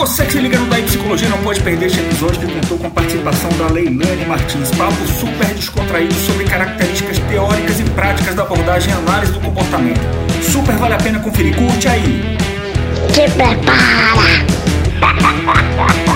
Você que se liga no Daí Psicologia não pode perder este episódio que contou com a participação da Leilane Martins. Papo super descontraído sobre características teóricas e práticas da abordagem e análise do comportamento. Super vale a pena conferir. Curte aí! Se prepara!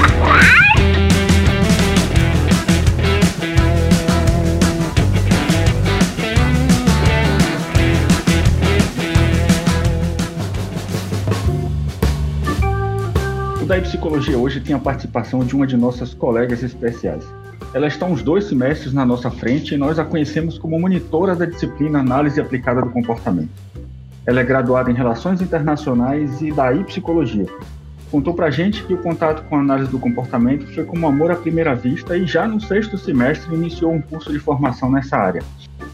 O Daí Psicologia hoje tem a participação de uma de nossas colegas especiais. Ela está uns dois semestres na nossa frente e nós a conhecemos como monitora da disciplina Análise Aplicada do Comportamento. Ela é graduada em Relações Internacionais e daí Psicologia. Contou pra gente que o contato com a análise do comportamento foi como amor à primeira vista e já no sexto semestre iniciou um curso de formação nessa área.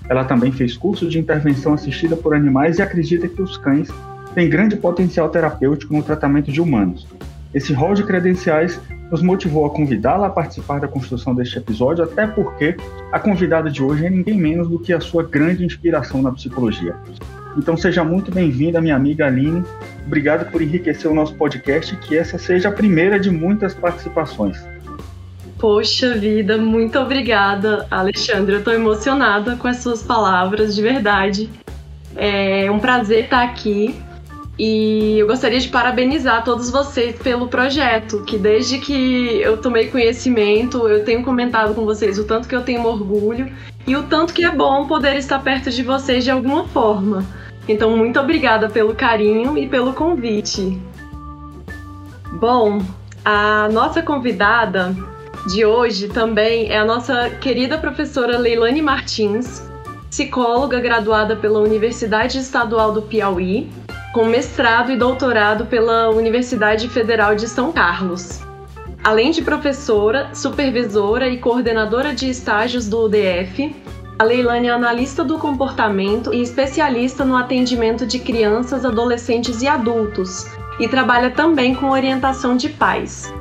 Ela também fez curso de intervenção assistida por animais e acredita que os cães têm grande potencial terapêutico no tratamento de humanos. Esse rol de credenciais nos motivou a convidá-la a participar da construção deste episódio, até porque a convidada de hoje é ninguém menos do que a sua grande inspiração na psicologia. Então seja muito bem-vinda, minha amiga Aline. Obrigado por enriquecer o nosso podcast, que essa seja a primeira de muitas participações. Poxa vida, muito obrigada, Alexandre. Eu estou emocionada com as suas palavras, de verdade. É um prazer estar aqui e eu gostaria de parabenizar todos vocês pelo projeto, que desde que eu tomei conhecimento, eu tenho comentado com vocês o tanto que eu tenho orgulho e o tanto que é bom poder estar perto de vocês de alguma forma. Então, muito obrigada pelo carinho e pelo convite. Bom, a nossa convidada de hoje também é a nossa querida professora Leilane Martins, psicóloga graduada pela Universidade Estadual do Piauí com mestrado e doutorado pela Universidade Federal de São Carlos. Além de professora, supervisora e coordenadora de estágios do UDF, a Leilane é analista do comportamento e especialista no atendimento de crianças, adolescentes e adultos, e trabalha também com orientação de pais.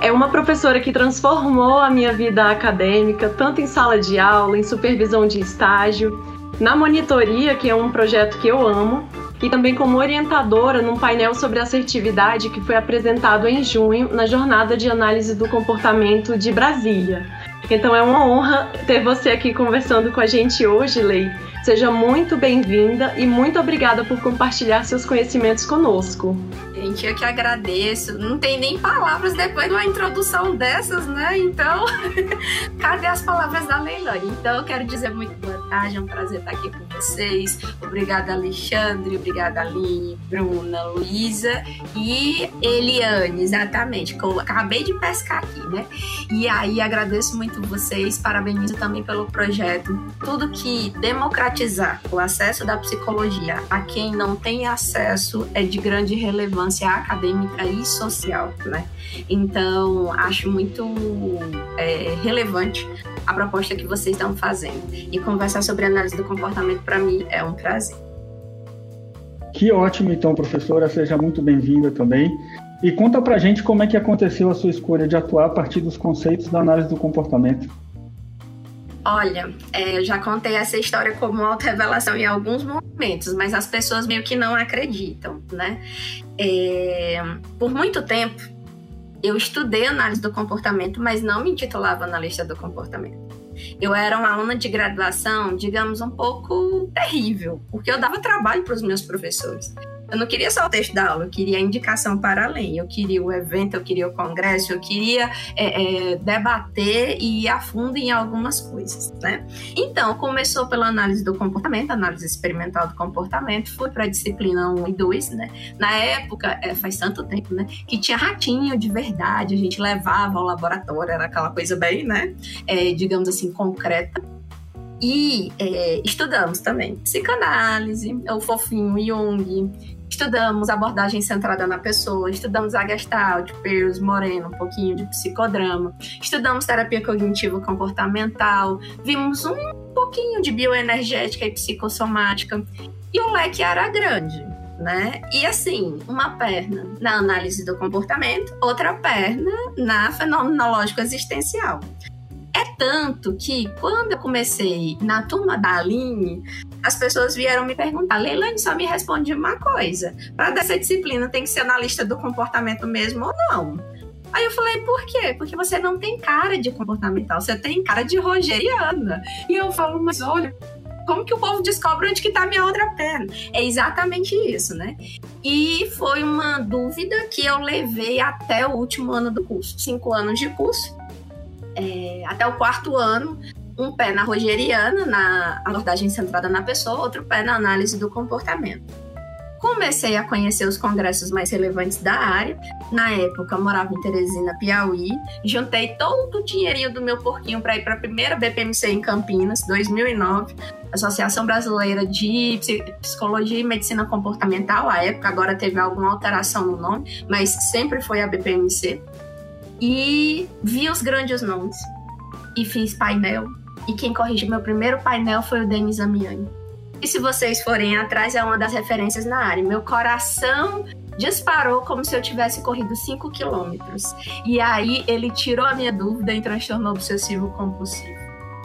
É uma professora que transformou a minha vida acadêmica, tanto em sala de aula, em supervisão de estágio, na monitoria, que é um projeto que eu amo, e também como orientadora num painel sobre assertividade que foi apresentado em junho na Jornada de Análise do Comportamento de Brasília. Então é uma honra ter você aqui conversando com a gente hoje, Lei. Seja muito bem-vinda e muito obrigada por compartilhar seus conhecimentos conosco. Gente, eu que agradeço. Não tem nem palavras depois de uma introdução dessas, né? Então, cadê as palavras da Leilani? Então, eu quero dizer muito boa tarde, é um prazer estar aqui com vocês. Obrigada, Alexandre, obrigada, Aline, Bruna, Luísa e Eliane, exatamente, que eu acabei de pescar aqui, né? E aí, agradeço muito vocês, parabenizo também pelo projeto. Tudo que democratizar o acesso da psicologia a quem não tem acesso é de grande relevância acadêmica e social, né? Então, acho muito é, relevante a proposta que vocês estão fazendo. E conversar sobre análise do comportamento, para mim, é um prazer. Que ótimo, então, professora. Seja muito bem-vinda também. E conta pra gente como é que aconteceu a sua escolha de atuar a partir dos conceitos da análise do comportamento. Olha, é, eu já contei essa história como auto-revelação em alguns momentos, mas as pessoas meio que não acreditam, né? É, por muito tempo, eu estudei análise do comportamento, mas não me intitulava analista do comportamento. Eu era uma aluna de graduação, digamos, um pouco terrível, porque eu dava trabalho para os meus professores. Eu não queria só o texto da aula, eu queria a indicação para além, eu queria o evento, eu queria o congresso, eu queria é, é, debater e ir a fundo em algumas coisas, né? Então, começou pela análise do comportamento, análise experimental do comportamento, fui para a disciplina 1 e 2, né? Na época, é, faz tanto tempo, né? Que tinha ratinho de verdade, a gente levava ao laboratório, era aquela coisa bem, né? É, digamos assim, concreta. E é, estudamos também psicanálise, o fofinho Jung, Estudamos abordagem centrada na pessoa, estudamos a Gestalt, Peirce, Moreno, um pouquinho de psicodrama, estudamos terapia cognitivo comportamental, vimos um pouquinho de bioenergética e psicossomática, e o leque era grande. Né? E assim, uma perna na análise do comportamento, outra perna na fenomenológico existencial. É tanto que quando eu comecei na turma da Aline, as pessoas vieram me perguntar, Leilani, só me responde uma coisa. Para dessa disciplina tem que ser analista do comportamento mesmo ou não? Aí eu falei, por quê? Porque você não tem cara de comportamental, você tem cara de rogeriana. E eu falo, mas olha, como que o povo descobre onde que tá minha outra perna? É exatamente isso, né? E foi uma dúvida que eu levei até o último ano do curso. Cinco anos de curso. É, até o quarto ano, um pé na rogeriana, na abordagem centrada na pessoa, outro pé na análise do comportamento. Comecei a conhecer os congressos mais relevantes da área. Na época, morava em Teresina, Piauí. Juntei todo o dinheirinho do meu porquinho para ir para a primeira BPMC em Campinas, 2009. Associação Brasileira de Psicologia e Medicina Comportamental. À época, agora teve alguma alteração no nome, mas sempre foi a BPMC. E vi os grandes nomes. E fiz painel. E quem corrigiu meu primeiro painel foi o Denis Amiani e se vocês forem atrás, é uma das referências na área. Meu coração disparou como se eu tivesse corrido 5 quilômetros. E aí ele tirou a minha dúvida em transtorno obsessivo compulsivo.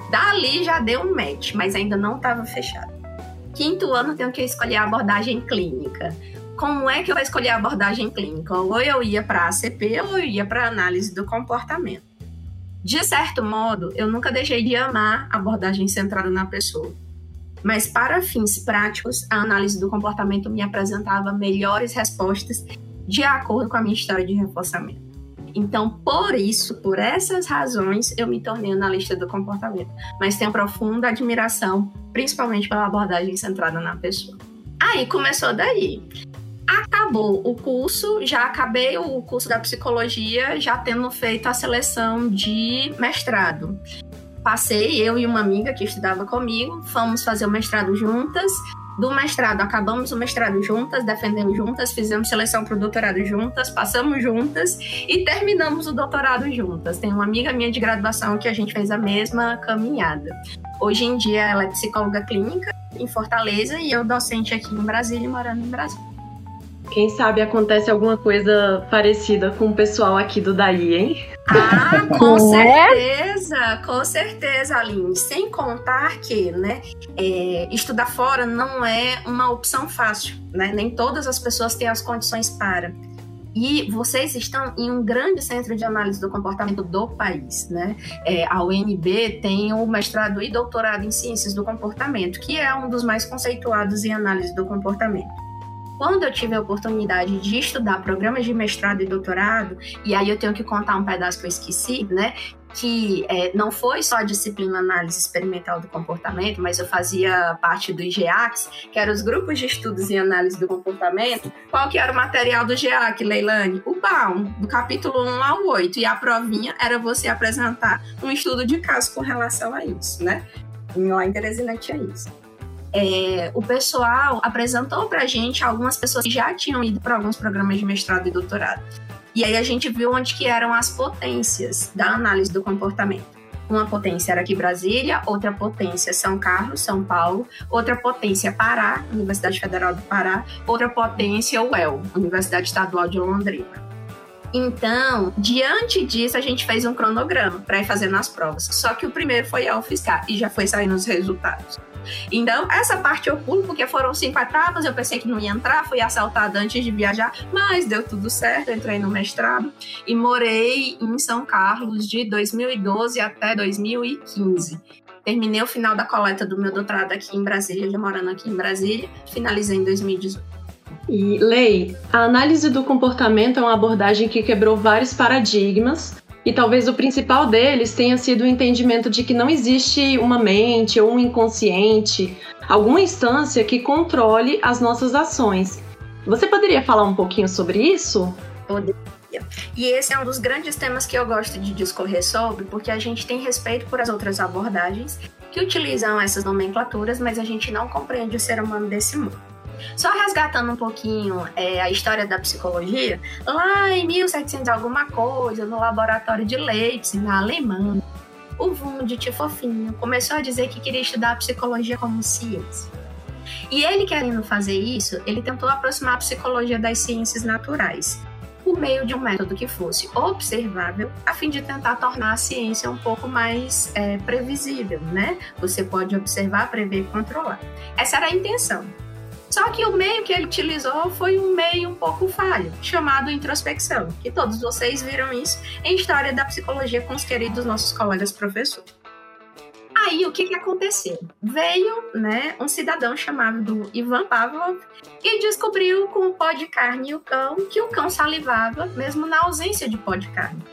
Dali já deu um match, mas ainda não estava fechado. Quinto ano tenho que escolher a abordagem clínica. Como é que eu vou escolher a abordagem clínica? Ou eu ia para ACP ou eu ia para análise do comportamento. De certo modo, eu nunca deixei de amar a abordagem centrada na pessoa mas para fins práticos, a análise do comportamento me apresentava melhores respostas de acordo com a minha história de reforçamento. Então, por isso, por essas razões, eu me tornei analista do comportamento, mas tenho profunda admiração, principalmente pela abordagem centrada na pessoa. Aí começou daí. Acabou o curso, já acabei o curso da psicologia, já tendo feito a seleção de mestrado passei, eu e uma amiga que estudava comigo, fomos fazer o mestrado juntas. Do mestrado, acabamos o mestrado juntas, defendemos juntas, fizemos seleção para o doutorado juntas, passamos juntas e terminamos o doutorado juntas. Tem uma amiga minha de graduação que a gente fez a mesma caminhada. Hoje em dia ela é psicóloga clínica em Fortaleza e eu docente aqui em Brasília, morando em Brasília. Quem sabe acontece alguma coisa parecida com o pessoal aqui do Daí, hein? Ah, com certeza, com certeza, Aline. Sem contar que, né, é, estudar fora não é uma opção fácil, né? Nem todas as pessoas têm as condições para. E vocês estão em um grande centro de análise do comportamento do país, né? É, a UNB tem o mestrado e doutorado em ciências do comportamento, que é um dos mais conceituados em análise do comportamento quando eu tive a oportunidade de estudar programas de mestrado e doutorado, e aí eu tenho que contar um pedaço que eu esqueci, né? que é, não foi só a disciplina análise experimental do comportamento, mas eu fazia parte do GEACS, que eram os grupos de estudos em análise do comportamento. Qual que era o material do GEAC, Leilane? O BAUM, do capítulo 1 ao 8. E a provinha era você apresentar um estudo de caso com relação a isso, né? Lá em Teresina tinha isso é, o pessoal apresentou para a gente algumas pessoas que já tinham ido para alguns programas de mestrado e doutorado. E aí a gente viu onde que eram as potências da análise do comportamento. Uma potência era aqui Brasília, outra potência São Carlos, São Paulo, outra potência Pará, Universidade Federal do Pará, outra potência UEL, Universidade Estadual de Londrina. Então, diante disso, a gente fez um cronograma para ir fazendo as provas. Só que o primeiro foi a UFSCar e já foi saindo os resultados. Então, essa parte eu pulo, porque foram cinco etapas, eu pensei que não ia entrar, fui assaltada antes de viajar, mas deu tudo certo, entrei no mestrado e morei em São Carlos de 2012 até 2015. Terminei o final da coleta do meu doutorado aqui em Brasília, já morando aqui em Brasília, finalizei em 2018. E, Lei, a análise do comportamento é uma abordagem que quebrou vários paradigmas e talvez o principal deles tenha sido o entendimento de que não existe uma mente ou um inconsciente, alguma instância que controle as nossas ações. Você poderia falar um pouquinho sobre isso? Poderia. E esse é um dos grandes temas que eu gosto de discorrer sobre, porque a gente tem respeito por as outras abordagens que utilizam essas nomenclaturas, mas a gente não compreende o ser humano desse mundo. Só resgatando um pouquinho é, a história da psicologia, lá em 1700 alguma coisa, no laboratório de Leipzig, na Alemanha, o Wundt, fofinho, começou a dizer que queria estudar psicologia como ciência. E ele querendo fazer isso, ele tentou aproximar a psicologia das ciências naturais. por meio de um método que fosse observável, a fim de tentar tornar a ciência um pouco mais é, previsível, né? Você pode observar, prever e controlar. Essa era a intenção. Só que o meio que ele utilizou foi um meio um pouco falho, chamado introspecção, que todos vocês viram isso em História da Psicologia com os queridos nossos colegas professores. Aí o que, que aconteceu? Veio né, um cidadão chamado Ivan Pavlov e descobriu com o pó de carne e o cão que o cão salivava mesmo na ausência de pó de carne.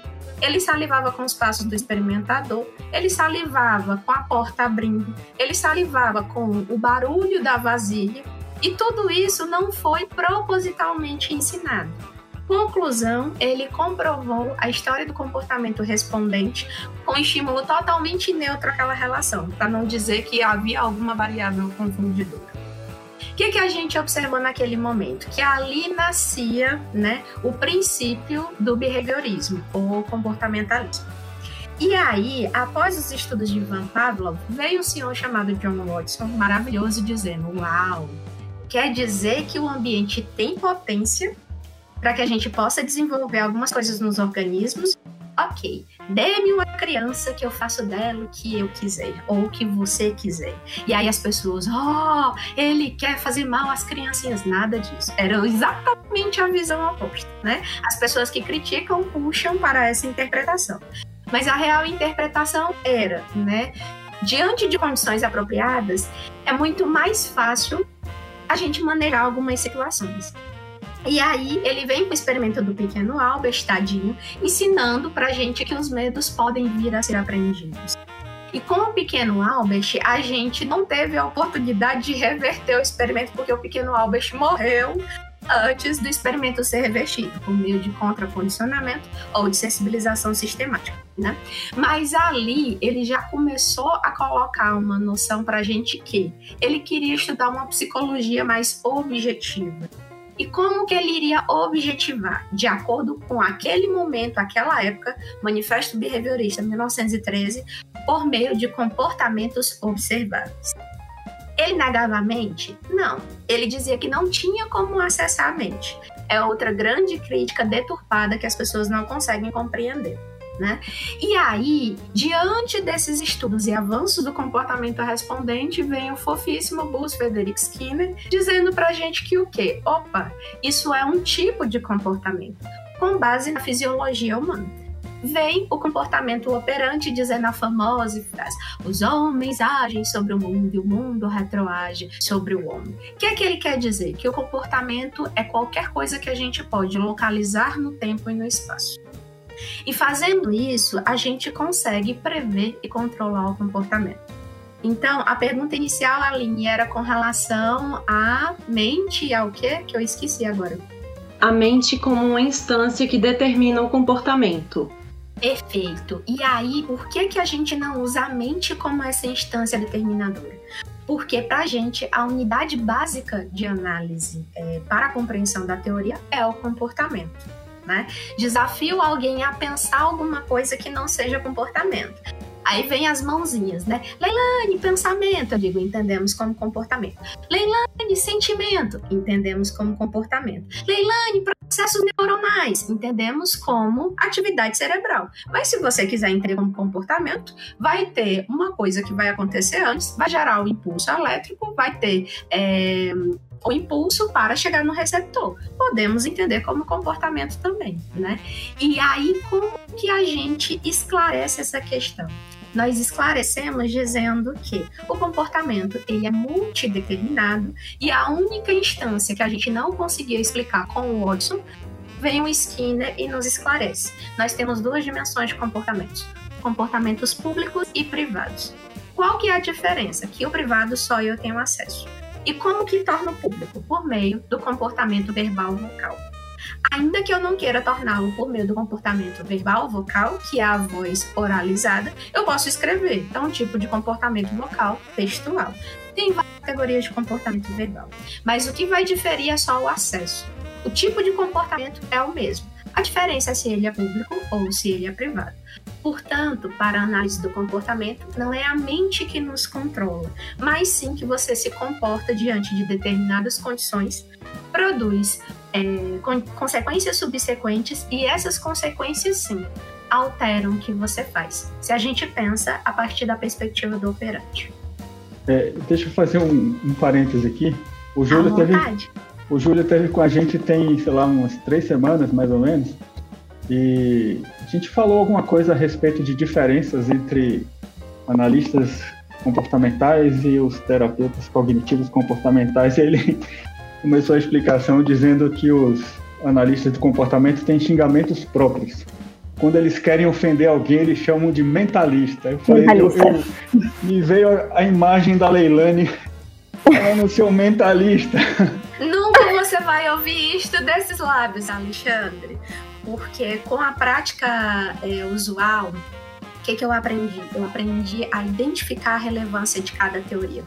Ele salivava com os passos do experimentador, ele salivava com a porta abrindo, ele salivava com o barulho da vasilha, e tudo isso não foi propositalmente ensinado. Conclusão, ele comprovou a história do comportamento respondente com estímulo totalmente neutro àquela relação, para não dizer que havia alguma variável confundidora. O que, que a gente observou naquele momento? Que ali nascia né, o princípio do behaviorismo, ou comportamentalismo. E aí, após os estudos de Ivan Pavlov, veio um senhor chamado John Watson, maravilhoso, dizendo: Uau, quer dizer que o ambiente tem potência para que a gente possa desenvolver algumas coisas nos organismos. Ok, dê-me uma criança que eu faço dela o que eu quiser, ou o que você quiser. E aí as pessoas, oh, ele quer fazer mal às criancinhas. Nada disso. Era exatamente a visão oposta, né? As pessoas que criticam puxam para essa interpretação. Mas a real interpretação era, né? Diante de condições apropriadas, é muito mais fácil a gente manejar algumas situações. E aí ele vem com o experimento do pequeno Albert, tadinho, ensinando pra gente que os medos podem vir a ser aprendidos. E com o pequeno Albert, a gente não teve a oportunidade de reverter o experimento, porque o pequeno Albert morreu antes do experimento ser revertido, por meio de contracondicionamento ou de sensibilização sistemática. Né? Mas ali ele já começou a colocar uma noção para a gente que ele queria estudar uma psicologia mais objetiva e como que ele iria objetivar, de acordo com aquele momento, aquela época, Manifesto Behaviorista 1913, por meio de comportamentos observáveis. Ele negava a mente? Não. Ele dizia que não tinha como acessar a mente. É outra grande crítica deturpada que as pessoas não conseguem compreender. Né? E aí, diante desses estudos e avanços do comportamento respondente, vem o fofíssimo Bus Frederick Skinner dizendo pra gente que o quê? Opa, isso é um tipo de comportamento com base na fisiologia humana. Vem o comportamento operante dizendo a famosa frase: os homens agem sobre o mundo e o mundo retroage sobre o homem. O que é que ele quer dizer? Que o comportamento é qualquer coisa que a gente pode localizar no tempo e no espaço. E fazendo isso, a gente consegue prever e controlar o comportamento. Então, a pergunta inicial, Aline, era com relação à mente e ao quê? Que eu esqueci agora. A mente como uma instância que determina o comportamento. Perfeito. E aí, por que, que a gente não usa a mente como essa instância determinadora? Porque, para a gente, a unidade básica de análise é, para a compreensão da teoria é o comportamento né? Desafio alguém a pensar alguma coisa que não seja comportamento. Aí vem as mãozinhas, né? Leilane, pensamento, eu digo, entendemos como comportamento. Leilane, sentimento, entendemos como comportamento. Leilane, processos neuronais, entendemos como atividade cerebral. Mas se você quiser entender como comportamento, vai ter uma coisa que vai acontecer antes, vai gerar o impulso elétrico, vai ter é, o impulso para chegar no receptor. Podemos entender como comportamento também, né? E aí, como que a gente esclarece essa questão? Nós esclarecemos dizendo que o comportamento ele é multideterminado e a única instância que a gente não conseguia explicar com o Watson vem o Skinner e nos esclarece. Nós temos duas dimensões de comportamentos: comportamentos públicos e privados. Qual que é a diferença? Que o privado só eu tenho acesso. E como que torna público? Por meio do comportamento verbal vocal. Ainda que eu não queira torná-lo por meio do comportamento verbal vocal, que é a voz oralizada, eu posso escrever. É um tipo de comportamento vocal textual. Tem várias categorias de comportamento verbal, mas o que vai diferir é só o acesso. O tipo de comportamento é o mesmo. A diferença é se ele é público ou se ele é privado. Portanto, para a análise do comportamento, não é a mente que nos controla, mas sim que você se comporta diante de determinadas condições, produz é, con consequências subsequentes e essas consequências, sim, alteram o que você faz. Se a gente pensa a partir da perspectiva do operante. É, deixa eu fazer um, um parêntese aqui. O Júlio, teve, o Júlio teve com a gente tem, sei lá, umas três semanas, mais ou menos. E a gente falou alguma coisa a respeito de diferenças entre analistas comportamentais e os terapeutas cognitivos comportamentais. E ele começou a explicação dizendo que os analistas de comportamento têm xingamentos próprios. Quando eles querem ofender alguém, eles chamam de mentalista. Eu falei, mentalista. Eu, eu, me veio a, imagem da Leilane falando seu mentalista. Nunca você vai ouvir isto desses lábios, Alexandre. Porque com a prática é, usual, que, que eu aprendi? Eu aprendi a identificar a relevância de cada teoria.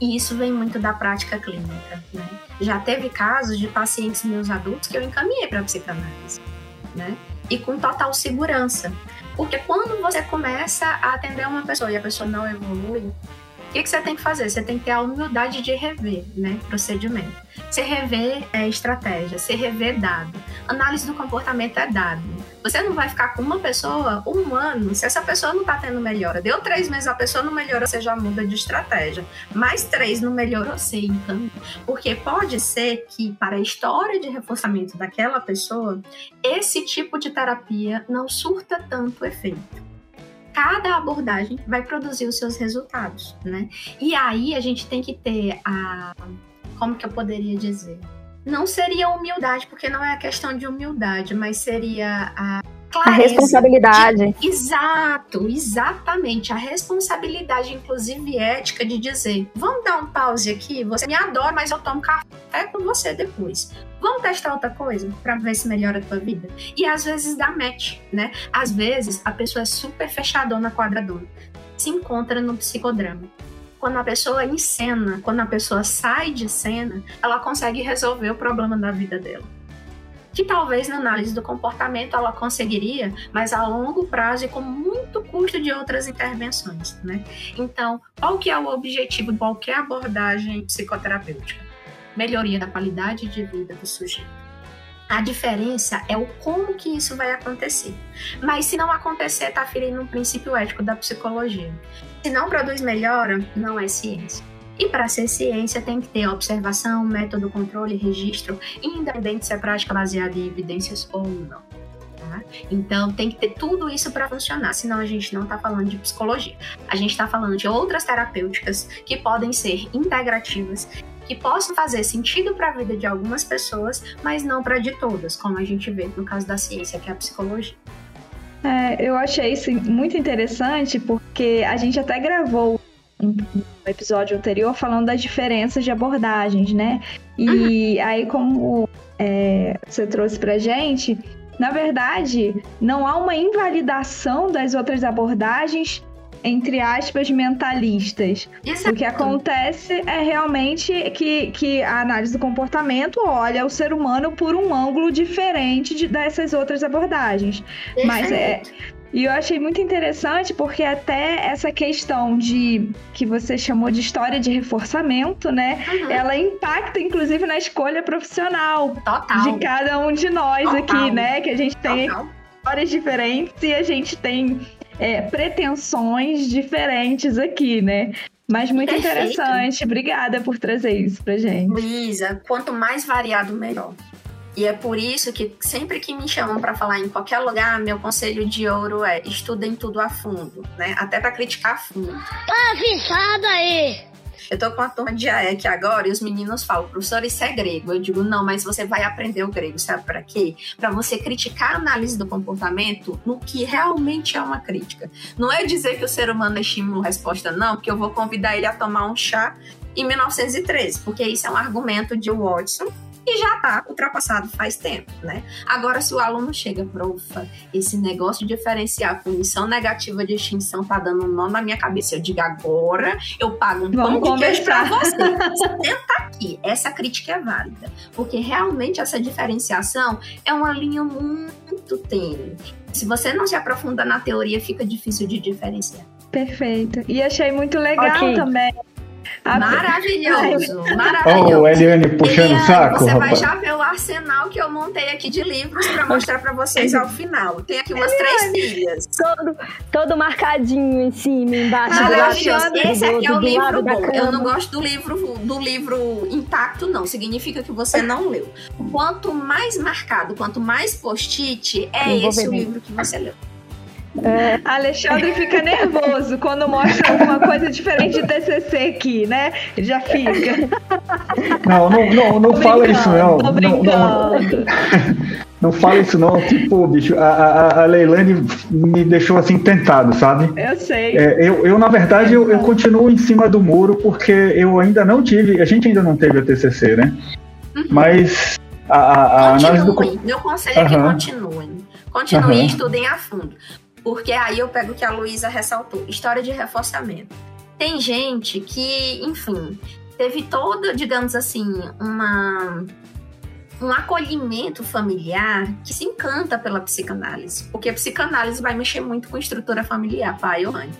E isso vem muito da prática clínica. Né? Já teve casos de pacientes meus adultos que eu encaminhei para psicanálise. Né? E com total segurança. Porque quando você começa a atender uma pessoa e a pessoa não evolui, o que, que, você tem que fazer? Você tem que ter a humildade de rever, né? Procedimento. Você rever é, estratégia, você rever dado. Análise do comportamento é dado. Você não vai ficar com uma pessoa um ano se essa pessoa não está tendo melhora. Deu três meses, a pessoa não melhorou, você já muda de estratégia. Mais três não melhorou, você então. Porque pode ser que, para a história de reforçamento daquela pessoa, esse tipo de terapia não surta tanto efeito cada abordagem vai produzir os seus resultados, né? E aí a gente tem que ter a como que eu poderia dizer? Não seria humildade, porque não é a questão de humildade, mas seria a Clareza, a responsabilidade. De, exato, exatamente. A responsabilidade, inclusive ética, de dizer: vamos dar um pause aqui, você me adora, mas eu tomo café com você depois. Vamos testar outra coisa para ver se melhora a tua vida? E às vezes dá match, né? Às vezes a pessoa é super fechadona, quadradona. Se encontra no psicodrama. Quando a pessoa encena, quando a pessoa sai de cena, ela consegue resolver o problema da vida dela que talvez na análise do comportamento ela conseguiria, mas a longo prazo e com muito custo de outras intervenções, né? Então, qual que é o objetivo de qualquer abordagem psicoterapêutica? Melhoria da qualidade de vida do sujeito. A diferença é o como que isso vai acontecer. Mas se não acontecer, está ferindo um princípio ético da psicologia. Se não produz melhora, não é ciência. E para ser ciência tem que ter observação, método, controle, registro, independente se é prática baseada em evidências ou não. Tá? Então tem que ter tudo isso para funcionar, senão a gente não está falando de psicologia. A gente está falando de outras terapêuticas que podem ser integrativas, que possam fazer sentido para a vida de algumas pessoas, mas não para de todas, como a gente vê no caso da ciência, que é a psicologia. É, eu achei isso muito interessante porque a gente até gravou um episódio anterior falando das diferenças de abordagens, né? E uhum. aí, como é, você trouxe pra gente, na verdade, não há uma invalidação das outras abordagens, entre aspas, mentalistas. Exato. O que acontece é realmente que, que a análise do comportamento olha o ser humano por um ângulo diferente de, dessas outras abordagens. Perfeito. Mas é e eu achei muito interessante porque até essa questão de que você chamou de história de reforçamento, né? Uhum. Ela impacta inclusive na escolha profissional Total. de cada um de nós Total. aqui, né? Que a gente tem Total. histórias diferentes e a gente tem é, pretensões diferentes aqui, né? Mas muito Perfeito. interessante. Obrigada por trazer isso pra gente. Luísa, quanto mais variado, melhor. E é por isso que sempre que me chamam para falar em qualquer lugar, meu conselho de ouro é estudem tudo a fundo, né? Até para criticar a fundo. Tá avisado aí! Eu tô com a turma de AEC agora e os meninos falam, professor, isso é grego. Eu digo, não, mas você vai aprender o grego, sabe para quê? Para você criticar a análise do comportamento no que realmente é uma crítica. Não é dizer que o ser humano é estímulo-resposta, não, porque eu vou convidar ele a tomar um chá em 1913, porque isso é um argumento de Watson e já está ultrapassado faz tempo, né? Agora, se o aluno chega, profa, esse negócio de diferenciar punição negativa de extinção tá dando um nó na minha cabeça. Eu digo, agora eu pago um Vamos pão de queijo pra você. Senta aqui. Essa crítica é válida. Porque realmente essa diferenciação é uma linha muito tênue. Se você não se aprofunda na teoria, fica difícil de diferenciar. Perfeito. E achei muito legal okay. também Maravilhoso, maravilhoso. Oh, Eliane puxando o saco. Você rapaz. vai já ver o arsenal que eu montei aqui de livros para mostrar para vocês ao final. Tem aqui umas três pilhas. Todo, todo marcadinho em cima, embaixo. Maravilhoso. Esse aqui é o livro bom. Eu não gosto do livro, do livro intacto, não. Significa que você não leu. Quanto mais marcado, quanto mais post-it, é esse o livro que você leu. É. Alexandre fica nervoso quando mostra alguma coisa diferente de TCC aqui, né? Já fica. Não, não, não, não fala isso não. Não, não, não fala isso não. Tipo, bicho, a, a, a Leilane me deixou assim tentado, sabe? Eu sei. É, eu, eu, na verdade, eu, eu continuo em cima do muro porque eu ainda não tive, a gente ainda não teve a TCC, né? Uhum. Mas a, a, a análise do... Meu conselho é que continuem. Continuem uhum. e estudem a fundo. Porque aí eu pego o que a Luísa ressaltou: história de reforçamento. Tem gente que, enfim, teve todo, digamos assim, uma um acolhimento familiar que se encanta pela psicanálise, porque a psicanálise vai mexer muito com estrutura familiar, pai ou mãe.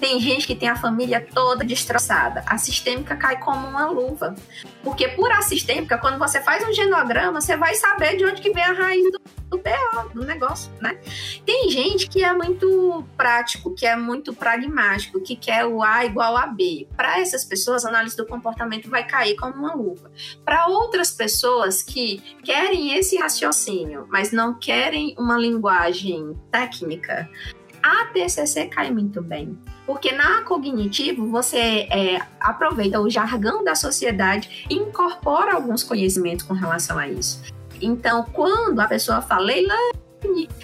Tem gente que tem a família toda destroçada. A sistêmica cai como uma luva. Porque por a sistêmica, quando você faz um genograma, você vai saber de onde que vem a raiz do, do BO, do negócio, né? Tem gente que é muito prático, que é muito pragmático, que quer o A igual a B. Para essas pessoas, a análise do comportamento vai cair como uma luva. Para outras pessoas que querem esse raciocínio, mas não querem uma linguagem técnica, a TCC cai muito bem. Porque na cognitivo você é, aproveita o jargão da sociedade e incorpora alguns conhecimentos com relação a isso. Então, quando a pessoa fala,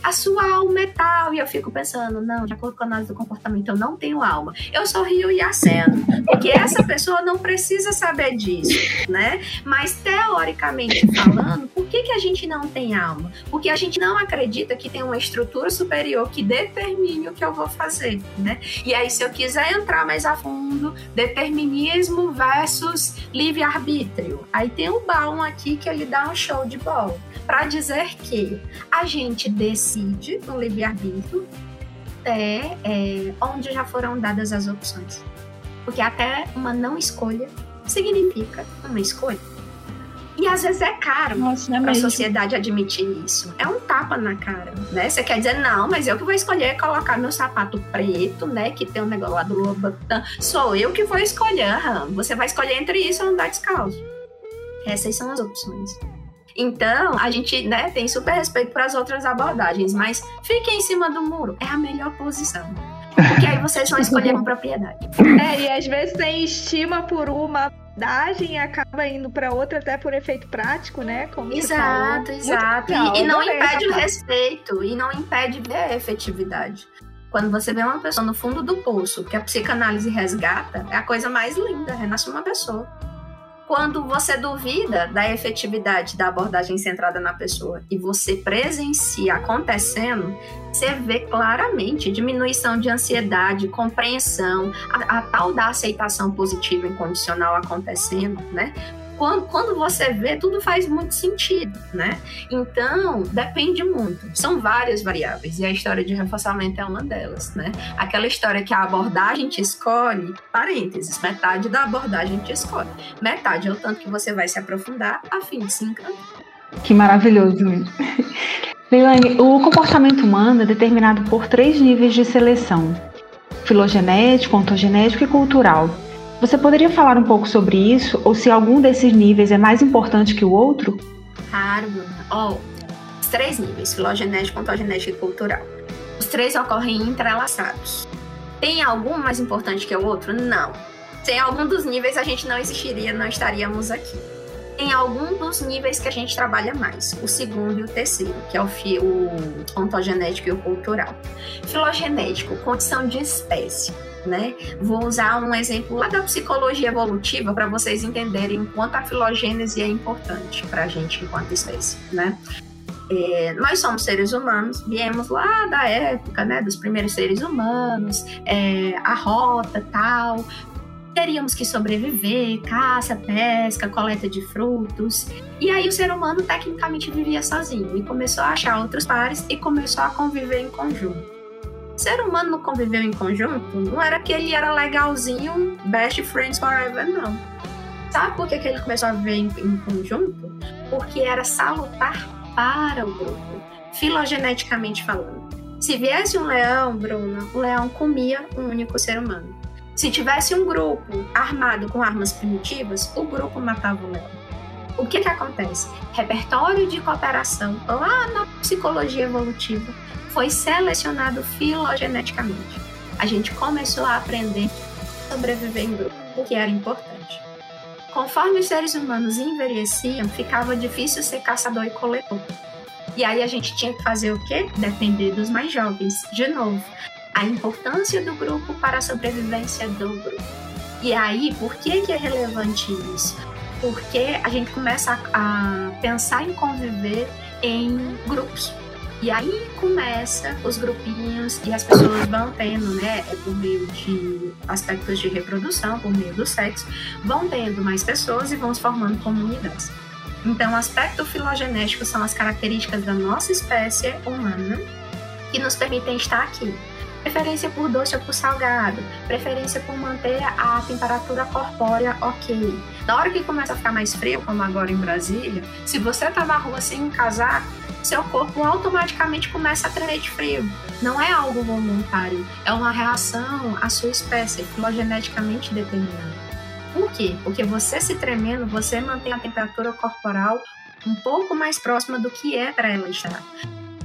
a sua alma é tal. E eu fico pensando, não, de acordo com a análise do comportamento, eu não tenho alma. Eu sorrio e aceno, porque essa pessoa não precisa saber disso, né? Mas teoricamente falando, por que, que a gente não tem alma? Porque a gente não acredita que tem uma estrutura superior que determine o que eu vou fazer, né? E aí, se eu quiser entrar mais a fundo, determinismo versus livre-arbítrio. Aí tem o Baum aqui que ele dá um show de bola para dizer que a gente decide no livre-arbítrio até é, onde já foram dadas as opções. Porque até uma não escolha significa uma escolha. E às vezes é caro é para a sociedade admitir isso. É um tapa na cara, né? Você quer dizer, não, mas eu que vou escolher colocar meu sapato preto, né? Que tem um negócio lá do Lobatã. Sou eu que vou escolher. Você vai escolher entre isso ou andar descalço. Essas são as opções. Então, a gente né, tem super respeito para as outras abordagens, mas fiquem em cima do muro. É a melhor posição. Porque aí vocês vão escolher uma propriedade. É, e às vezes tem estima por uma abordagem e acaba indo para outra até por efeito prático, né? Como exato, exato. E, e, não impede o respeito, e não impede a efetividade. Quando você vê uma pessoa no fundo do poço, que a psicanálise resgata, é a coisa mais linda, renasce uma pessoa quando você duvida da efetividade da abordagem centrada na pessoa e você presencia acontecendo, você vê claramente diminuição de ansiedade, compreensão, a, a tal da aceitação positiva incondicional acontecendo, né? Quando, quando você vê, tudo faz muito sentido, né? Então, depende muito. São várias variáveis e a história de reforçamento é uma delas, né? Aquela história que a abordagem te escolhe, parênteses, metade da abordagem te escolhe. Metade é o tanto que você vai se aprofundar a fim de se encantar. Que maravilhoso. Leilane, o comportamento humano é determinado por três níveis de seleção: filogenético, ontogenético e cultural. Você poderia falar um pouco sobre isso ou se algum desses níveis é mais importante que o outro? Claro, Ó, oh, os três níveis, filogenético, ontogenético e cultural. Os três ocorrem entrelaçados. Tem algum mais importante que o outro? Não. Sem algum dos níveis a gente não existiria, não estaríamos aqui. Tem algum dos níveis que a gente trabalha mais, o segundo e o terceiro, que é o, o ontogenético e o cultural. Filogenético, condição de espécie né? Vou usar um exemplo lá da psicologia evolutiva para vocês entenderem quanto a filogênese é importante para a gente enquanto espécie, né? É, nós somos seres humanos, viemos lá da época, né, dos primeiros seres humanos, é, a rota tal, teríamos que sobreviver, caça, pesca, coleta de frutos. E aí o ser humano tecnicamente vivia sozinho e começou a achar outros pares e começou a conviver em conjunto ser humano conviveu em conjunto, não era que ele era legalzinho, best friends forever, não. Sabe por que, que ele começou a viver em, em conjunto? Porque era salutar para o grupo, filogeneticamente falando. Se viesse um leão, Bruna, o leão comia um único ser humano. Se tivesse um grupo armado com armas primitivas, o grupo matava o leão. O que que acontece? Repertório de cooperação lá na psicologia evolutiva foi selecionado filogeneticamente. A gente começou a aprender a sobreviver em grupo, o que era importante. Conforme os seres humanos envelheciam, ficava difícil ser caçador e coletor. E aí a gente tinha que fazer o quê? Depender dos mais jovens. De novo, a importância do grupo para a sobrevivência do grupo. E aí, por que, que é relevante isso? Porque a gente começa a, a pensar em conviver em grupos. E aí começa os grupinhos e as pessoas vão tendo, né, é por meio de aspectos de reprodução, por meio do sexo, vão tendo mais pessoas e vão se formando comunidades. Então, o aspecto filogenético são as características da nossa espécie humana que nos permitem estar aqui preferência por doce ou por salgado, preferência por manter a temperatura corpórea ok. Na hora que começa a ficar mais frio, como agora em Brasília, se você tá na rua sem um casaco, seu corpo automaticamente começa a tremer de frio. Não é algo voluntário, é uma reação à sua espécie, filogeneticamente determinada. Por quê? Porque você se tremendo, você mantém a temperatura corporal um pouco mais próxima do que é para ela estar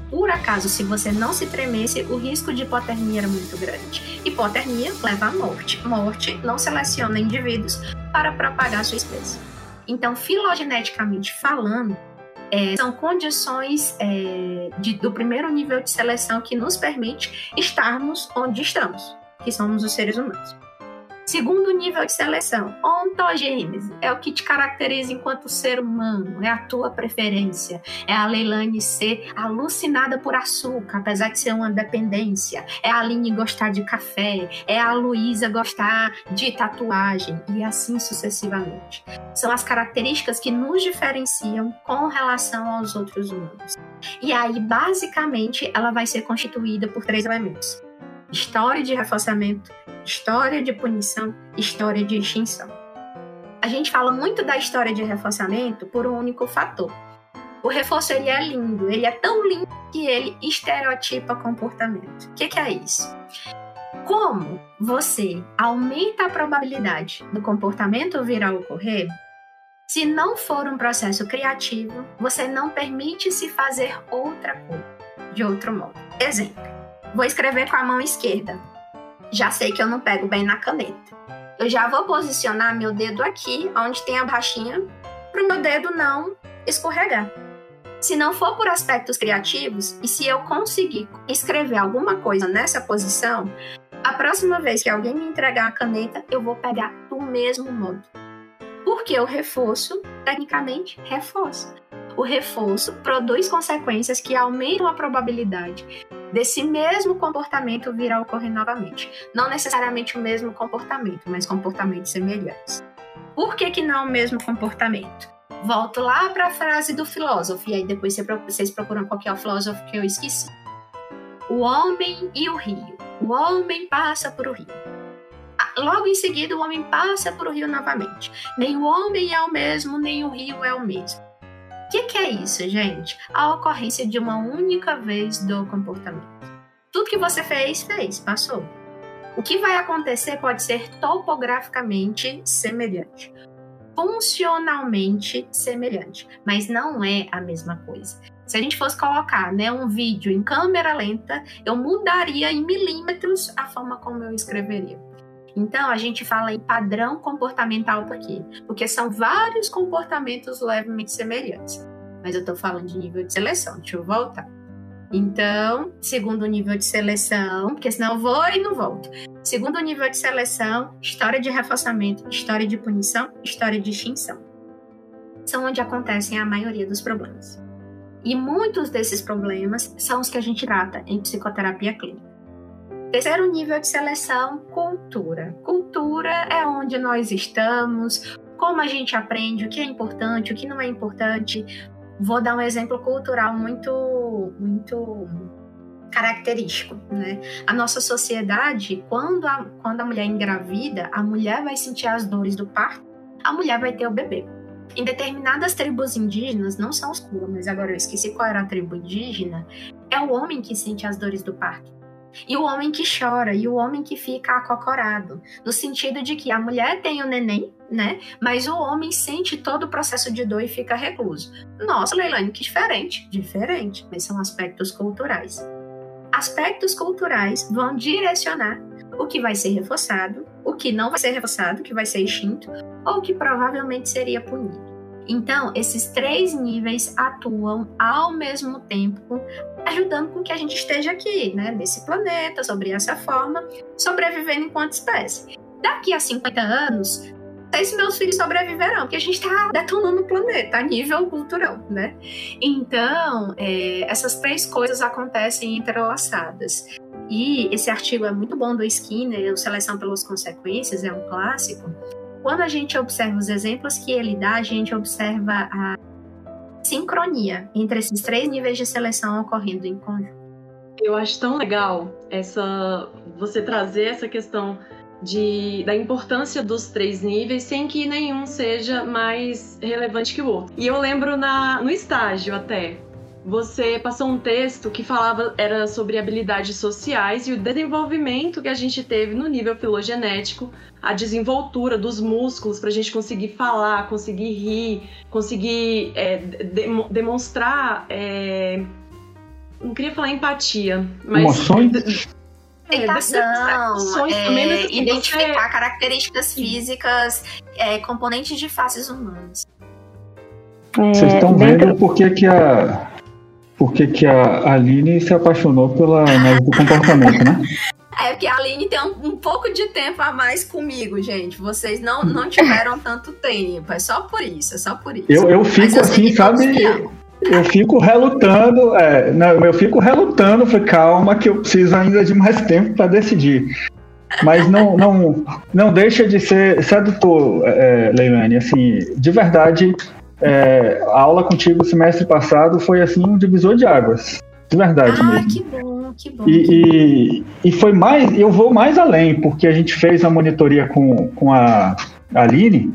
por acaso, se você não se tremesse, o risco de hipotermia era muito grande. Hipotermia leva à morte. Morte não seleciona indivíduos para propagar sua espécie. Então, filogeneticamente falando, é, são condições é, de, do primeiro nível de seleção que nos permite estarmos onde estamos, que somos os seres humanos. Segundo nível de seleção, ontogênese, é o que te caracteriza enquanto ser humano, é a tua preferência. É a Leilani ser alucinada por açúcar, apesar de ser uma dependência. É a Aline gostar de café, é a Luísa gostar de tatuagem e assim sucessivamente. São as características que nos diferenciam com relação aos outros humanos. E aí, basicamente, ela vai ser constituída por três elementos: história de reforçamento, história de punição, história de extinção. A gente fala muito da história de reforçamento por um único fator. O reforço ele é lindo, ele é tão lindo que ele estereotipa comportamento. O que, que é isso? Como você aumenta a probabilidade do comportamento vir a ocorrer, se não for um processo criativo, você não permite se fazer outra coisa, de outro modo. Exemplo: vou escrever com a mão esquerda já sei que eu não pego bem na caneta. Eu já vou posicionar meu dedo aqui, onde tem a borrachinha, para o meu dedo não escorregar. Se não for por aspectos criativos, e se eu conseguir escrever alguma coisa nessa posição, a próxima vez que alguém me entregar a caneta, eu vou pegar do mesmo modo. Porque o reforço, tecnicamente, reforça. O reforço produz consequências que aumentam a probabilidade desse mesmo comportamento vir a ocorrer novamente. Não necessariamente o mesmo comportamento, mas comportamentos semelhantes. Por que, que não o mesmo comportamento? Volto lá para a frase do filósofo, e aí depois vocês procuram qual é o filósofo que eu esqueci. O homem e o rio. O homem passa por o rio. Ah, logo em seguida, o homem passa por o rio novamente. Nem o homem é o mesmo, nem o rio é o mesmo. O que, que é isso, gente? A ocorrência de uma única vez do comportamento. Tudo que você fez, fez, passou. O que vai acontecer pode ser topograficamente semelhante, funcionalmente semelhante, mas não é a mesma coisa. Se a gente fosse colocar né, um vídeo em câmera lenta, eu mudaria em milímetros a forma como eu escreveria. Então, a gente fala em padrão comportamental por quê? Porque são vários comportamentos levemente semelhantes. Mas eu estou falando de nível de seleção. Deixa eu voltar. Então, segundo nível de seleção, porque senão eu vou e não volto. Segundo nível de seleção, história de reforçamento, história de punição, história de extinção. São onde acontecem a maioria dos problemas. E muitos desses problemas são os que a gente trata em psicoterapia clínica. Terceiro nível de seleção, cultura. Cultura é onde nós estamos, como a gente aprende, o que é importante, o que não é importante. Vou dar um exemplo cultural muito, muito característico, né? A nossa sociedade, quando a, quando a mulher engravida, a mulher vai sentir as dores do parto a mulher vai ter o bebê. Em determinadas tribos indígenas, não são os Kula, mas agora eu esqueci qual era a tribo indígena, é o homem que sente as dores do parto. E o homem que chora, e o homem que fica acocorado. No sentido de que a mulher tem o neném, né? Mas o homem sente todo o processo de dor e fica recluso. Nossa, Leilani, que diferente. Diferente, mas são aspectos culturais. Aspectos culturais vão direcionar o que vai ser reforçado, o que não vai ser reforçado, que vai ser extinto, ou que provavelmente seria punido. Então, esses três níveis atuam ao mesmo tempo, ajudando com que a gente esteja aqui, né, nesse planeta, sobre essa forma, sobrevivendo enquanto espécie. Daqui a 50 anos, sei se meus filhos sobreviverão, porque a gente está detonando o planeta a nível cultural, né? Então, é, essas três coisas acontecem entrelaçadas. E esse artigo é muito bom do Skinner, o Seleção pelas Consequências, é um clássico, quando a gente observa os exemplos que ele dá, a gente observa a sincronia entre esses três níveis de seleção ocorrendo em conjunto. Eu acho tão legal essa você trazer essa questão de, da importância dos três níveis sem que nenhum seja mais relevante que o outro. E eu lembro na, no estágio até, você passou um texto que falava era sobre habilidades sociais e o desenvolvimento que a gente teve no nível filogenético, a desenvoltura dos músculos para a gente conseguir falar, conseguir rir, conseguir é, de, demonstrar. É, não queria falar empatia, mas. Emoções? Tentação, é, assim, identificar você... características físicas, é, componentes de faces humanas. Vocês estão vendo por que, que a, por que, que a Aline se apaixonou pela análise do comportamento, né? É porque a Aline tem um, um, pouco de tempo a mais comigo, gente. Vocês não, não tiveram tanto tempo. É só por isso, é só por isso. Eu, eu fico eu assim, sabe? Eu fico relutando, é, não, eu fico relutando, falei, calma que eu preciso ainda de mais tempo para decidir. Mas não, não, não deixa de ser sedutor, é, Leilani, assim, de verdade, é, a aula contigo semestre passado foi assim um divisor de águas. De verdade ah, mesmo. que bom, que bom. E, e, e, foi mais, eu vou mais além, porque a gente fez a monitoria com, com a Aline,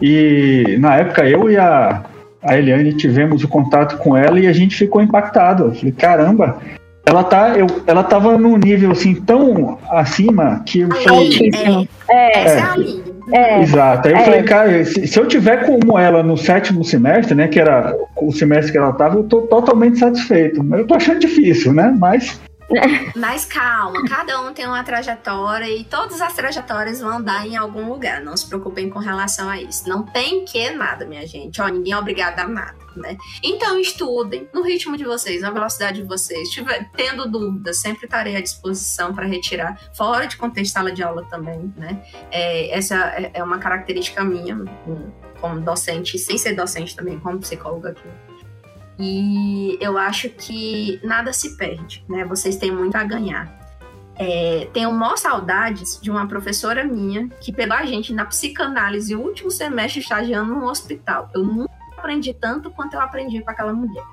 e na época eu e a, a Eliane tivemos o contato com ela e a gente ficou impactado. Eu falei, caramba, ela tá, eu, ela tava num nível assim tão acima que eu falei, é, é, essa é a Aline. É, Exato. Aí eu é. falei, cara, se, se, eu tiver como ela no sétimo semestre, né, que era o semestre que ela estava, eu tô totalmente satisfeito. Eu tô achando difícil, né? Mas mas calma, cada um tem uma trajetória e todas as trajetórias vão dar em algum lugar. Não se preocupem com relação a isso. Não tem que nada, minha gente. Ó, ninguém é obrigado a nada, né? Então estudem no ritmo de vocês, na velocidade de vocês. Tiver, tendo dúvidas, sempre estarei à disposição para retirar, fora de contexto sala de aula também, né? É, essa é, é uma característica minha como docente, sem ser docente também, como psicóloga aqui e eu acho que nada se perde, né? Vocês têm muito a ganhar. É, tenho maior saudades de uma professora minha que pegou a gente na psicanálise o último semestre estagiando no hospital. Eu nunca aprendi tanto quanto eu aprendi com aquela mulher.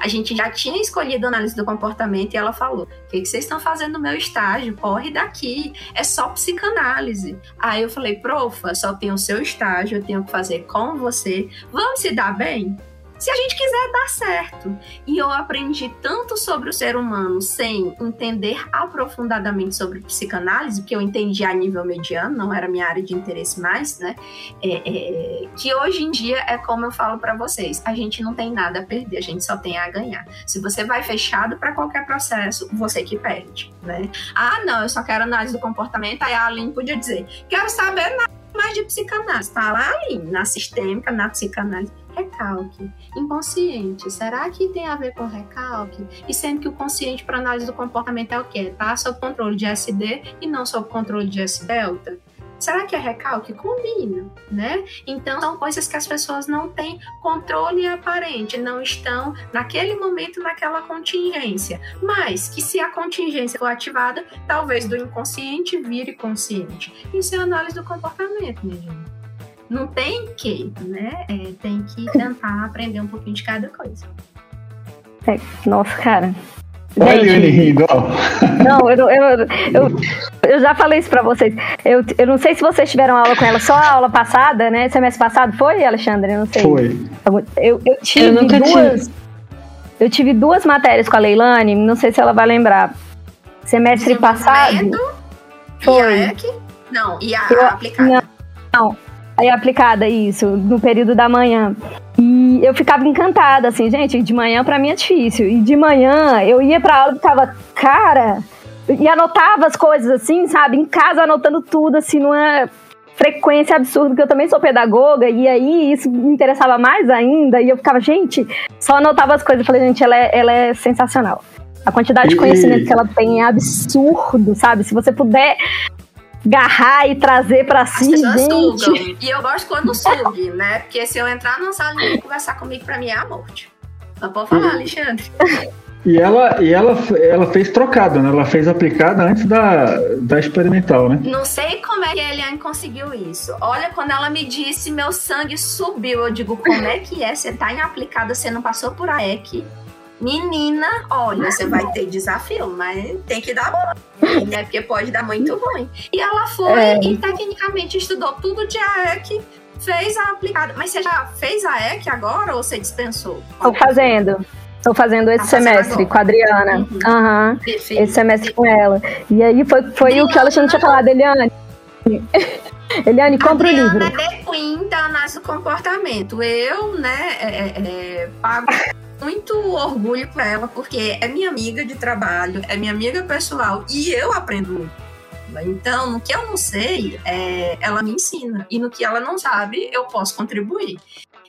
A gente já tinha escolhido análise do comportamento e ela falou: O que, que vocês estão fazendo no meu estágio? Corre daqui, é só psicanálise. Aí eu falei: Profa, só tem o seu estágio, eu tenho que fazer com você. Vamos se dar bem? Se a gente quiser dar certo. E eu aprendi tanto sobre o ser humano sem entender aprofundadamente sobre psicanálise, que eu entendi a nível mediano, não era minha área de interesse mais, né? É, é, que hoje em dia é como eu falo para vocês: a gente não tem nada a perder, a gente só tem a ganhar. Se você vai fechado para qualquer processo, você que perde, né? Ah, não, eu só quero análise do comportamento. Aí a Aline podia dizer: quero saber mais de psicanálise. Tá lá, Aline, na sistêmica, na psicanálise recalque. Inconsciente, será que tem a ver com recalque? E sendo que o consciente para análise do comportamento é o quê? Tá sob controle de SD e não sob controle de S-delta? Será que é recalque? Combina, né? Então são coisas que as pessoas não têm controle aparente, não estão naquele momento naquela contingência, mas que se a contingência for ativada, talvez do inconsciente vire consciente. Isso é análise do comportamento, minha gente não tem que, né? É, tem que tentar aprender um pouquinho de cada coisa. É, nossa, cara, Olha ele rindo. Não, eu, eu, eu, eu já falei isso pra vocês. Eu, eu não sei se vocês tiveram aula com ela só a aula passada, né? Semestre passado foi, Alexandre? Eu não sei. Foi. Eu, eu tive Eu nunca duas. Eu tive duas matérias com a Leilane, não sei se ela vai lembrar. Semestre passado. Foi. E a EC? Não, e a, Eu- a aplicada. Aí aplicada isso, no período da manhã. Eu ficava encantada, assim, gente, de manhã pra mim é difícil. E de manhã eu ia pra aula e ficava, cara, e anotava as coisas assim, sabe? Em casa anotando tudo, assim, numa frequência absurda, que eu também sou pedagoga, e aí isso me interessava mais ainda, e eu ficava, gente, só anotava as coisas. Eu falei, gente, ela é, ela é sensacional. A quantidade de conhecimento que ela tem é absurdo, sabe? Se você puder agarrar e trazer pra As si, pessoas gente. sugam. E eu gosto quando sugue, né? Porque se eu entrar numa sala e conversar comigo, pra mim é a morte. Mas pode falar, Alexandre. E ela, e ela, ela fez trocado, né? Ela fez aplicada antes da, da experimental, né? Não sei como é que a Eliane conseguiu isso. Olha, quando ela me disse, meu sangue subiu. Eu digo, como é que é? Você tá em aplicada, você não passou por AEC. Menina, olha, você vai ter desafio, mas tem que dar bom, né? Porque pode dar muito ruim. E ela foi É. e tecnicamente estudou tudo de AEC, fez a aplicada. Mas você já fez a AEC agora ou você dispensou? Tô fazendo. Tô fazendo esse Tá fazendo semestre agora. com a Adriana. Uhum. Perfeito. Esse semestre com ela. E aí foi, foi o que a Alexandre tinha falado, Eliane. Eliane, compra o livro. É The Queen da análise do comportamento. Eu, né, é, é, é, pago muito orgulho por ela, porque é minha amiga de trabalho, é minha amiga pessoal e eu aprendo muito. Então, no que eu não sei, é, ela me ensina. E no que ela não sabe, eu posso contribuir.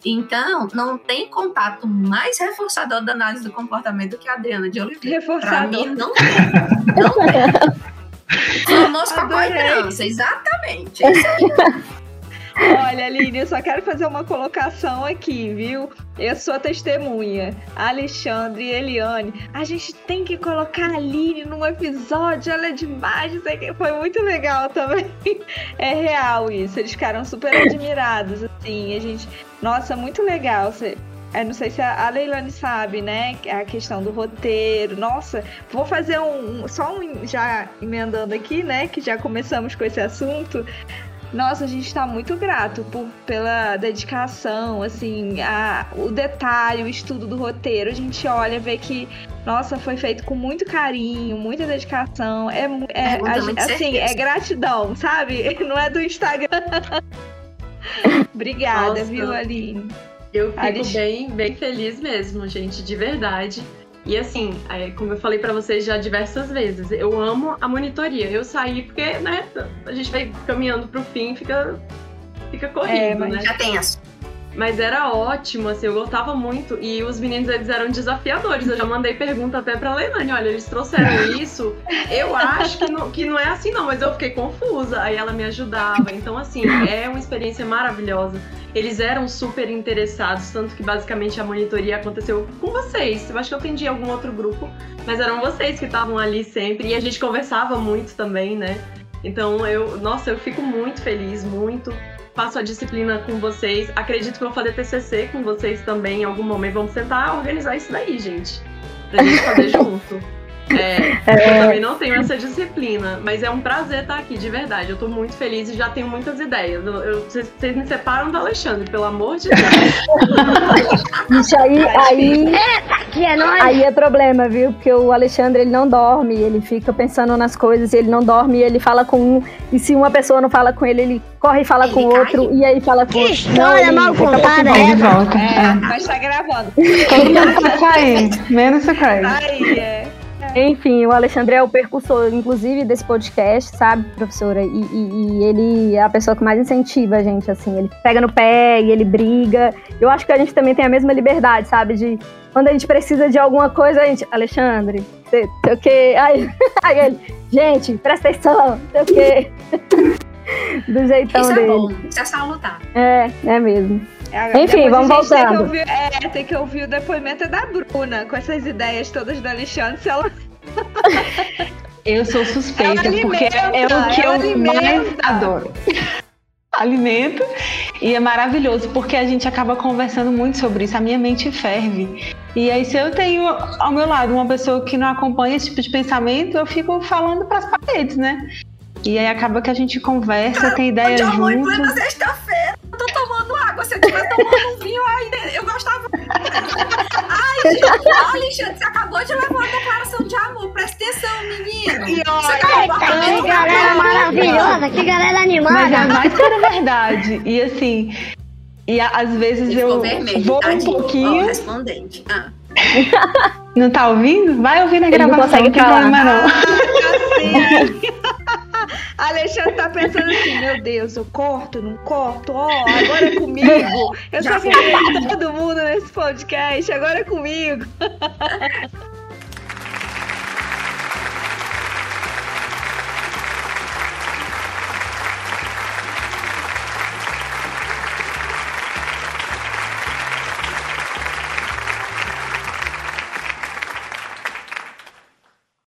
Então, não tem contato mais reforçador da análise do comportamento do que a Adriana de Oliveira. Pra Reforçador. mim, não tem. Não tem. Famoso papai criança, exatamente. É isso aí. Olha, Aline, eu só quero fazer uma colocação aqui, viu? Eu sou testemunha. Alexandre e Eliane, a gente tem que colocar a Aline num episódio, ela é demais. Foi muito legal também. É real isso, eles ficaram super admirados, assim, a gente... Nossa, muito legal. Eu não sei se a Leilane sabe, né? A questão do roteiro. Nossa, vou fazer um- só um já emendando aqui, né? Que já começamos com esse assunto. Nossa, a gente está muito grato por, pela dedicação, assim, a, o detalhe, o estudo do roteiro. A gente olha, vê que, nossa, foi feito com muito carinho, muita dedicação. É, é, É, a- assim, é gratidão, sabe? Não é do Instagram. Obrigada, Nossa. viu, Aline? Eu fico bem, bem feliz mesmo, gente, de verdade. E assim, é, como eu falei pra vocês já diversas vezes, eu amo a monitoria. Eu saí porque, né, a gente vai caminhando pro fim, fica, fica corrido, É, mas né? Já tem as Mas era ótimo, assim, eu gostava muito. E os meninos, eles eram desafiadores. Eu já mandei pergunta até pra Leilani. Olha, eles trouxeram isso. Eu acho que não, que não é assim, não. Mas eu fiquei confusa. Aí ela me ajudava. Então, assim, é uma experiência maravilhosa. Eles eram super interessados. Tanto que, basicamente, a monitoria aconteceu com vocês. Eu acho que eu atendi algum outro grupo. Mas eram vocês que estavam ali sempre. E a gente conversava muito também, né? Então, eu... Nossa, eu fico muito feliz, muito faço a disciplina com vocês. Acredito que vou fazer TCC com vocês também em algum momento. Vamos tentar organizar isso daí, gente. Pra gente fazer junto. É, Eu também não tenho essa disciplina, mas é um prazer estar aqui, de verdade. Eu tô muito feliz e já tenho muitas ideias. Eu- eu- Vocês me separam do Alexandre, pelo amor de Deus. Isso aí, aí, Que é nóis. aí é problema, viu? Porque o Alexandre, ele não dorme, ele fica pensando nas coisas, ele não dorme, ele fala com um, e se uma pessoa não fala com ele, ele corre e fala Ele com o cai? outro, e aí fala com Que outro. história mal daqui a pouco contada. Aí. É, É. mas tá gravando. Todo mundo pode sair, menos o Craig. Aí, é. Enfim, o Alexandre é o percursor, inclusive, desse podcast, sabe, professora? E, e- e ele é a pessoa que mais incentiva a gente, assim. Ele pega no pé e ele briga. Eu acho que a gente também tem a mesma liberdade, sabe? De quando a gente precisa de alguma coisa, a gente. Alexandre, sei o quê. Aí, aí ele, gente, presta atenção, sei o quê. Do jeitão Isso é dele. bom, isso é salutar. É, é mesmo. É, Enfim, vamos gente Tem que, voltando. ouvir, é, tem que ouvir o depoimento da Bruna, com essas ideias todas da Alexandre. Se ela Eu sou suspeita, Ela porque é o que eu alimenta. mais adoro. Alimento. E é maravilhoso, porque a gente acaba conversando muito sobre isso. A minha mente ferve. E aí, se eu tenho ao meu lado uma pessoa que não acompanha esse tipo de pensamento, eu fico falando para as paredes, né? E aí acaba que a gente conversa, tem ideia junto. Água. Se eu tivesse tomando um vinho, ainda eu gostava. Ai, gente, Alexandre, você acabou de levar uma declaração de amor. Presta atenção, menino. E olha, que galera maravilhosa, que galera animada. Mas é mais para verdade. E assim, e às vezes Ele eu vermelho, vou um pouquinho. Respondente. Ah. Não tá ouvindo? Vai ouvir na Ele não gravação, consegue não tem problema não. Alexandre tá pensando assim, meu Deus, eu corto, não corto? Ó, agora é comigo. Eu Já só queria todo mundo nesse podcast, agora é comigo.